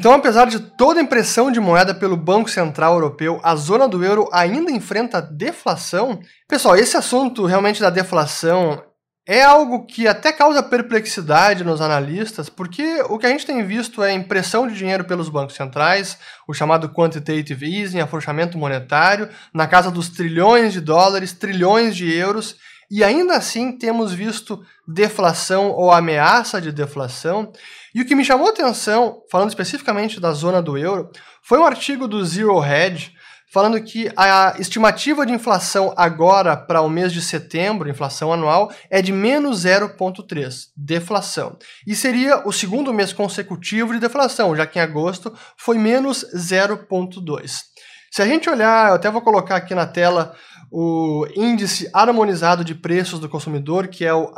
Então, apesar de toda a impressão de moeda pelo Banco Central Europeu, a zona do euro ainda enfrenta deflação? Pessoal, esse assunto realmente da deflação é algo que até causa perplexidade nos analistas, porque o que a gente tem visto é impressão de dinheiro pelos bancos centrais, o chamado quantitative easing, afrouxamento monetário, na casa dos trilhões de dólares, trilhões de euros, e ainda assim temos visto deflação ou ameaça de deflação. E o que me chamou atenção, falando especificamente da zona do euro, foi um artigo do Zero Hedge falando que a estimativa de inflação agora para o mês de setembro, inflação anual, é de menos 0,3, deflação. E seria o segundo mês consecutivo de deflação, já que em agosto foi menos 0,2. Se a gente olhar, eu até vou colocar aqui na tela o índice harmonizado de preços do consumidor, que é o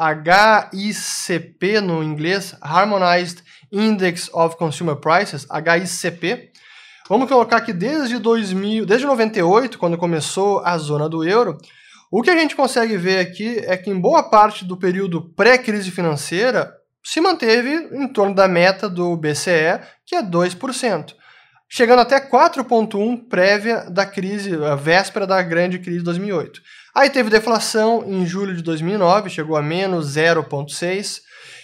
HICP no inglês, Harmonized Index of Consumer Prices, HICP. Vamos colocar que desde 2000, desde 98, quando começou a zona do euro, o que a gente consegue ver aqui é que em boa parte do período pré-crise financeira se manteve em torno da meta do BCE, que é 2% chegando até 4,1 prévia da crise, a véspera da grande crise de 2008. Aí teve deflação em julho de 2009, chegou a menos 0,6.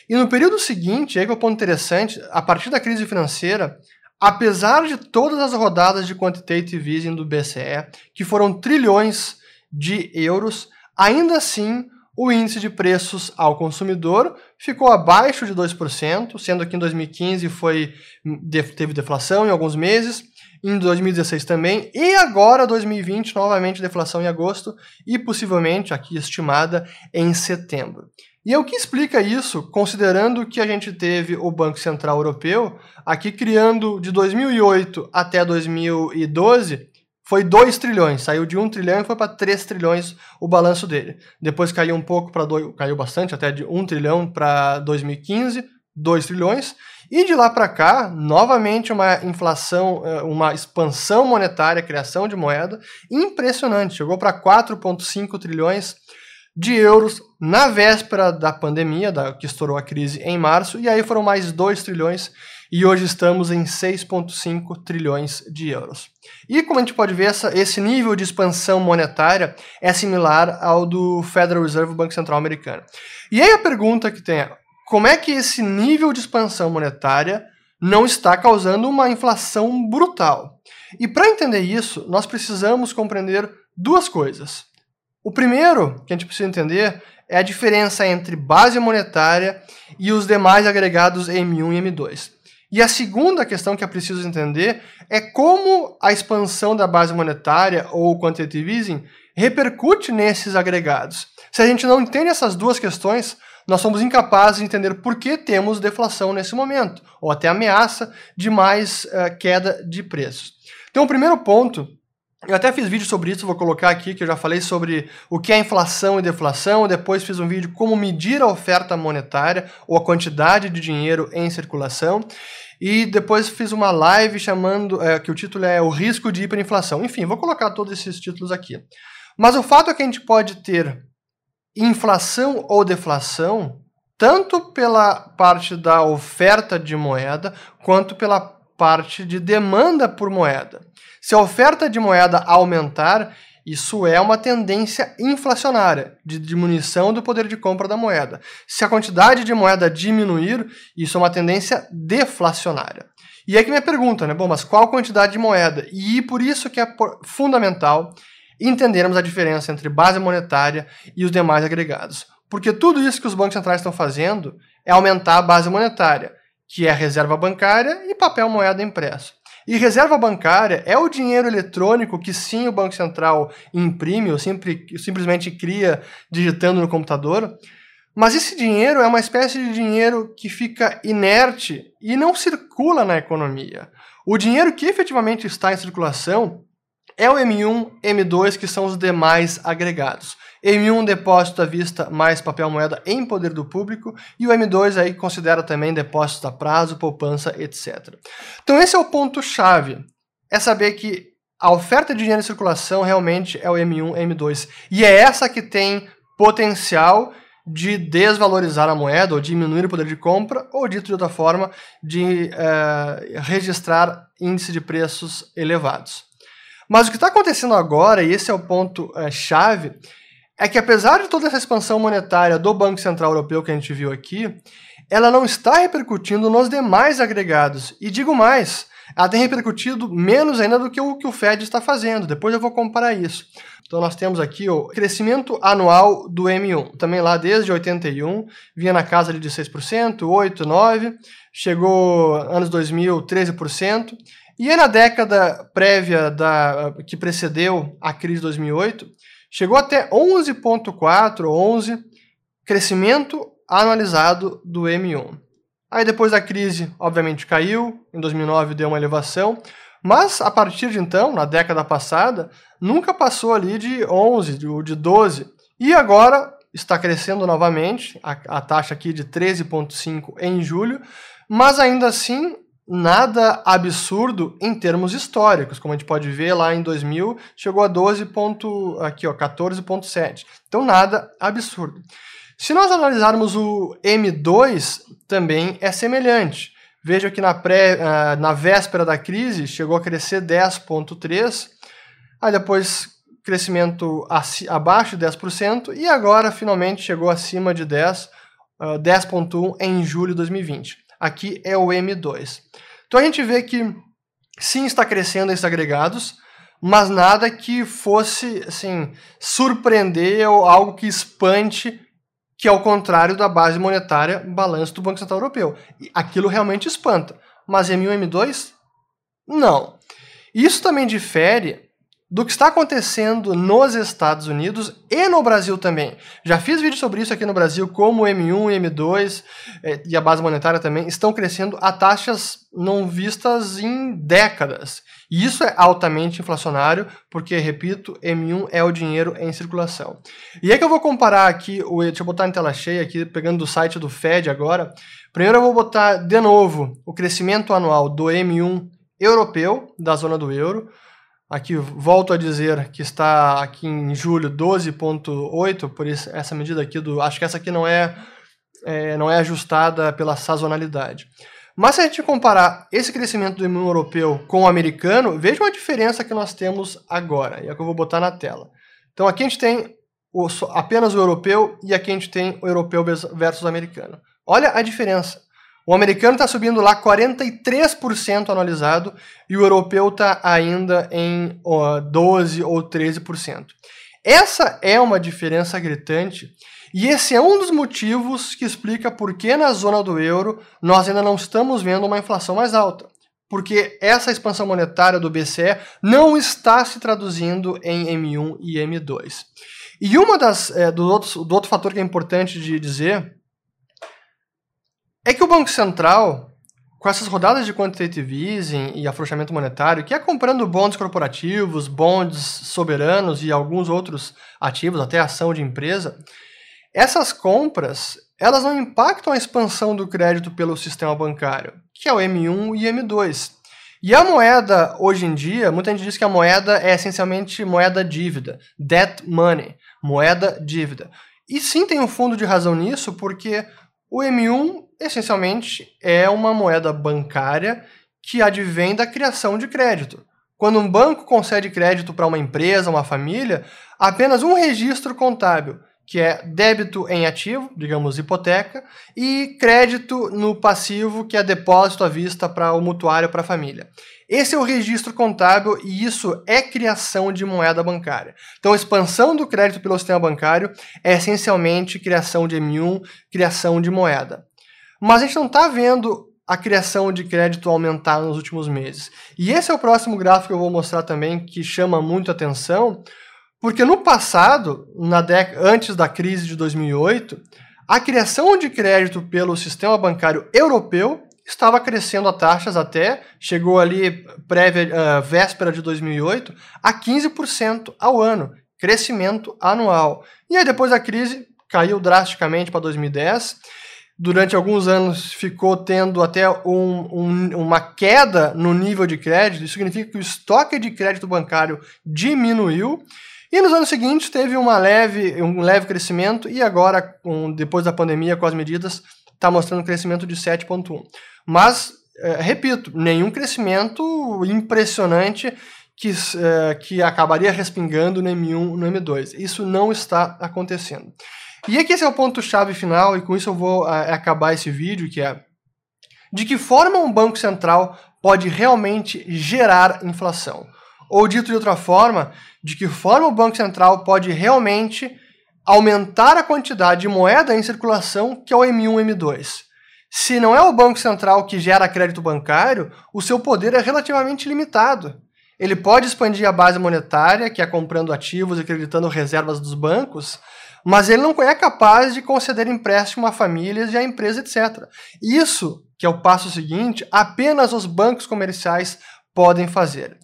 E no período seguinte, aí que é o ponto interessante, a partir da crise financeira, apesar de todas as rodadas de quantitative easing do BCE, que foram trilhões de euros, ainda assim o índice de preços ao consumidor ficou abaixo de 2%, sendo que em 2015 foi, teve deflação em alguns meses, em 2016 também, e agora 2020 novamente deflação em agosto e possivelmente aqui estimada em setembro. E é o que explica isso, considerando que a gente teve o Banco Central Europeu aqui criando de 2008 até 2012 foi 2 trilhões, saiu de 1 um trilhão e foi para 3 trilhões o balanço dele. Depois caiu um pouco para caiu bastante, até de 1 um trilhão para 2015, 2 trilhões. E de lá para cá, novamente uma inflação, eh, uma expansão monetária, criação de moeda impressionante, chegou para 4,5 trilhões de euros na véspera da pandemia, da, que estourou a crise em março, e aí foram mais 2 trilhões e hoje estamos em 6,5 trilhões de euros. E como a gente pode ver, essa, esse nível de expansão monetária é similar ao do Federal Reserve, Banco Central Americano. E aí a pergunta que tem é, como é que esse nível de expansão monetária não está causando uma inflação brutal? E para entender isso, nós precisamos compreender duas coisas. O primeiro que a gente precisa entender é a diferença entre base monetária e os demais agregados M1 e M2. E a segunda questão que é preciso entender é como a expansão da base monetária ou quantitative easing repercute nesses agregados. Se a gente não entende essas duas questões, nós somos incapazes de entender por que temos deflação nesse momento, ou até ameaça de mais uh, queda de preços. Então, o primeiro ponto eu até fiz vídeo sobre isso, vou colocar aqui, que eu já falei sobre o que é inflação e deflação. Depois fiz um vídeo como medir a oferta monetária ou a quantidade de dinheiro em circulação. E depois fiz uma live chamando, é, que o título é O Risco de Hiperinflação. Enfim, vou colocar todos esses títulos aqui. Mas o fato é que a gente pode ter inflação ou deflação tanto pela parte da oferta de moeda quanto pela parte de demanda por moeda. Se a oferta de moeda aumentar, isso é uma tendência inflacionária, de diminuição do poder de compra da moeda. Se a quantidade de moeda diminuir, isso é uma tendência deflacionária. E aqui minha pergunta, né? Bom, mas qual quantidade de moeda? E por isso que é fundamental entendermos a diferença entre base monetária e os demais agregados. Porque tudo isso que os bancos centrais estão fazendo é aumentar a base monetária, que é reserva bancária e papel moeda impresso. E reserva bancária é o dinheiro eletrônico que sim o Banco Central imprime ou sempre, simplesmente cria digitando no computador. Mas esse dinheiro é uma espécie de dinheiro que fica inerte e não circula na economia. O dinheiro que efetivamente está em circulação é o M1, M2, que são os demais agregados. M1, depósito à vista mais papel moeda em poder do público, e o M2 aí considera também depósitos a prazo, poupança, etc. Então esse é o ponto-chave, é saber que a oferta de dinheiro em circulação realmente é o M1, M2, e é essa que tem potencial de desvalorizar a moeda ou diminuir o poder de compra, ou dito de outra forma, de uh, registrar índice de preços elevados. Mas o que está acontecendo agora, e esse é o ponto uh, chave, é que apesar de toda essa expansão monetária do Banco Central Europeu que a gente viu aqui, ela não está repercutindo nos demais agregados. E digo mais, ela tem repercutido menos ainda do que o que o Fed está fazendo. Depois eu vou comparar isso. Então nós temos aqui o crescimento anual do M1, também lá desde 81, vinha na casa de 6%, 8, 9, chegou anos 2000, 13%, e aí na década prévia da que precedeu a crise de 2008, chegou até 11.4, 11 crescimento anualizado do M1. Aí depois da crise, obviamente caiu, em 2009 deu uma elevação, mas a partir de então, na década passada, nunca passou ali de 11, de 12. E agora está crescendo novamente, a, a taxa aqui de 13,5 em julho, mas ainda assim nada absurdo em termos históricos, como a gente pode ver lá em 2000 chegou a 12. Ponto, aqui ó, 14.7. Então nada absurdo. Se nós analisarmos o M2, também é semelhante. Veja que na, pré, uh, na véspera da crise chegou a crescer 10,3%, aí depois crescimento abaixo de 10%, e agora finalmente chegou acima de 10%, uh, 10,1% em julho de 2020. Aqui é o M2. Então a gente vê que sim está crescendo esses agregados, mas nada que fosse assim surpreender ou algo que espante que é o contrário da base monetária balanço do Banco Central Europeu. E aquilo realmente espanta. Mas M1 e M2? Não. Isso também difere do que está acontecendo nos Estados Unidos e no Brasil também. Já fiz vídeo sobre isso aqui no Brasil, como o M1 e M2 eh, e a base monetária também estão crescendo a taxas não vistas em décadas. E isso é altamente inflacionário, porque, repito, M1 é o dinheiro em circulação. E é que eu vou comparar aqui, deixa eu botar em tela cheia aqui, pegando do site do Fed agora. Primeiro eu vou botar de novo o crescimento anual do M1 europeu, da zona do euro, Aqui volto a dizer que está aqui em julho 12.8, por isso essa medida aqui do, acho que essa aqui não é, é, não é ajustada pela sazonalidade. Mas se a gente comparar esse crescimento do imã europeu com o americano, veja a diferença que nós temos agora, e é que eu vou botar na tela. Então aqui a gente tem o, apenas o europeu e aqui a gente tem o europeu versus o americano. Olha a diferença. O americano está subindo lá 43% anualizado e o europeu está ainda em 12% ou 13%. Essa é uma diferença gritante e esse é um dos motivos que explica por que na zona do euro nós ainda não estamos vendo uma inflação mais alta. Porque essa expansão monetária do BCE não está se traduzindo em M1 e M2. E uma das é, do, outro, do outro fator que é importante de dizer é que o Banco Central, com essas rodadas de quantitative easing e afrouxamento monetário, que é comprando bons corporativos, bonds soberanos e alguns outros ativos, até ação de empresa, essas compras elas não impactam a expansão do crédito pelo sistema bancário, que é o M1 e M2. E a moeda, hoje em dia, muita gente diz que a moeda é essencialmente moeda dívida, debt money, moeda dívida. E sim tem um fundo de razão nisso, porque o M1 essencialmente é uma moeda bancária que advém da criação de crédito. Quando um banco concede crédito para uma empresa, uma família, apenas um registro contábil, que é débito em ativo, digamos hipoteca, e crédito no passivo, que é depósito à vista para o mutuário para a família. Esse é o registro contábil e isso é criação de moeda bancária. Então, a expansão do crédito pelo sistema bancário é essencialmente criação de M1, criação de moeda. Mas a gente não está vendo a criação de crédito aumentar nos últimos meses. E esse é o próximo gráfico que eu vou mostrar também, que chama muito atenção, porque no passado, na antes da crise de 2008, a criação de crédito pelo sistema bancário europeu estava crescendo a taxas até, chegou ali prévia, uh, véspera de 2008, a 15% ao ano, crescimento anual. E aí depois da crise caiu drasticamente para 2010, durante alguns anos ficou tendo até um, um, uma queda no nível de crédito, isso significa que o estoque de crédito bancário diminuiu, E nos anos seguintes teve uma leve, um leve crescimento e agora, depois da pandemia, com as medidas, está mostrando um crescimento de 7,1. Mas, é, repito, nenhum crescimento impressionante que, é, que acabaria respingando no M1 no M2. Isso não está acontecendo. E aqui esse é o ponto-chave final, e com isso eu vou é, acabar esse vídeo, que é de que forma um banco central pode realmente gerar inflação? Ou dito de outra forma, de que forma o Banco Central pode realmente aumentar a quantidade de moeda em circulação, que é o M1 e M2. Se não é o Banco Central que gera crédito bancário, o seu poder é relativamente limitado. Ele pode expandir a base monetária, que é comprando ativos e acreditando reservas dos bancos, mas ele não é capaz de conceder empréstimo a famílias e a empresas, etc. Isso, que é o passo seguinte, apenas os bancos comerciais podem fazer.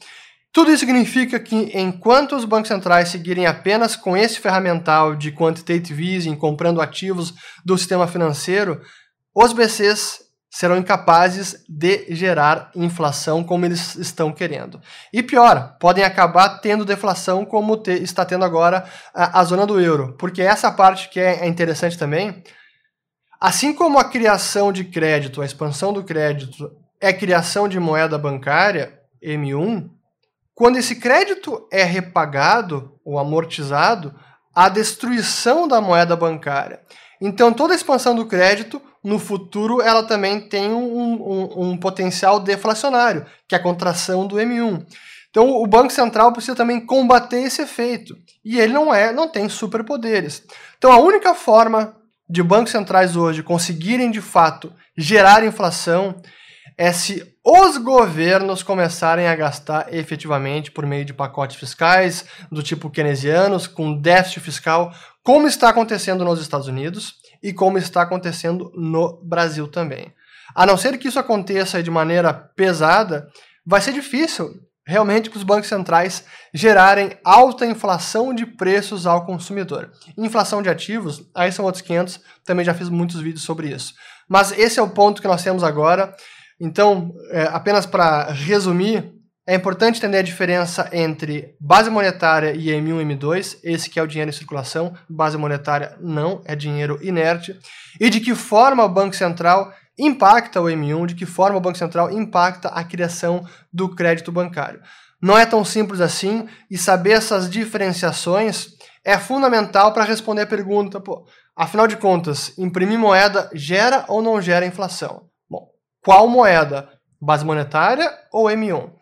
Tudo isso significa que, enquanto os bancos centrais seguirem apenas com esse ferramental de quantitative easing, comprando ativos do sistema financeiro, os BCs serão incapazes de gerar inflação como eles estão querendo. E pior, podem acabar tendo deflação como te, está tendo agora a, a, zona do euro, porque essa parte que é, é interessante também, assim como a criação de crédito, a expansão do crédito é criação de moeda bancária, M1, quando esse crédito é repagado ou amortizado, a destruição da moeda bancária. Então, toda expansão do crédito, no futuro, ela também tem um, um, um potencial deflacionário, que é a contração do M1. Então, o Banco Central precisa também combater esse efeito. E ele não é, não tem superpoderes. Então, a única forma de bancos centrais hoje conseguirem de fato gerar inflação é se os governos começarem a gastar efetivamente por meio de pacotes fiscais do tipo keynesianos, com déficit fiscal, como está acontecendo nos Estados Unidos e como está acontecendo no Brasil também. A não ser que isso aconteça de maneira pesada, vai ser difícil realmente para os bancos centrais gerarem alta inflação de preços ao consumidor. Inflação de ativos, aí são outros 500, também já fiz muitos vídeos sobre isso. Mas esse é o ponto que nós temos agora. Então, é, apenas para resumir, é importante entender a diferença entre base monetária e M1 e M2, esse que é o dinheiro em circulação, base monetária não, é dinheiro inerte, e de que forma o Banco Central impacta o M1, de que forma o Banco Central impacta a criação do crédito bancário. Não é tão simples assim, e saber essas diferenciações é fundamental para responder a pergunta, pô, afinal de contas, imprimir moeda gera ou não gera inflação? Qual moeda? Base monetária ou M1?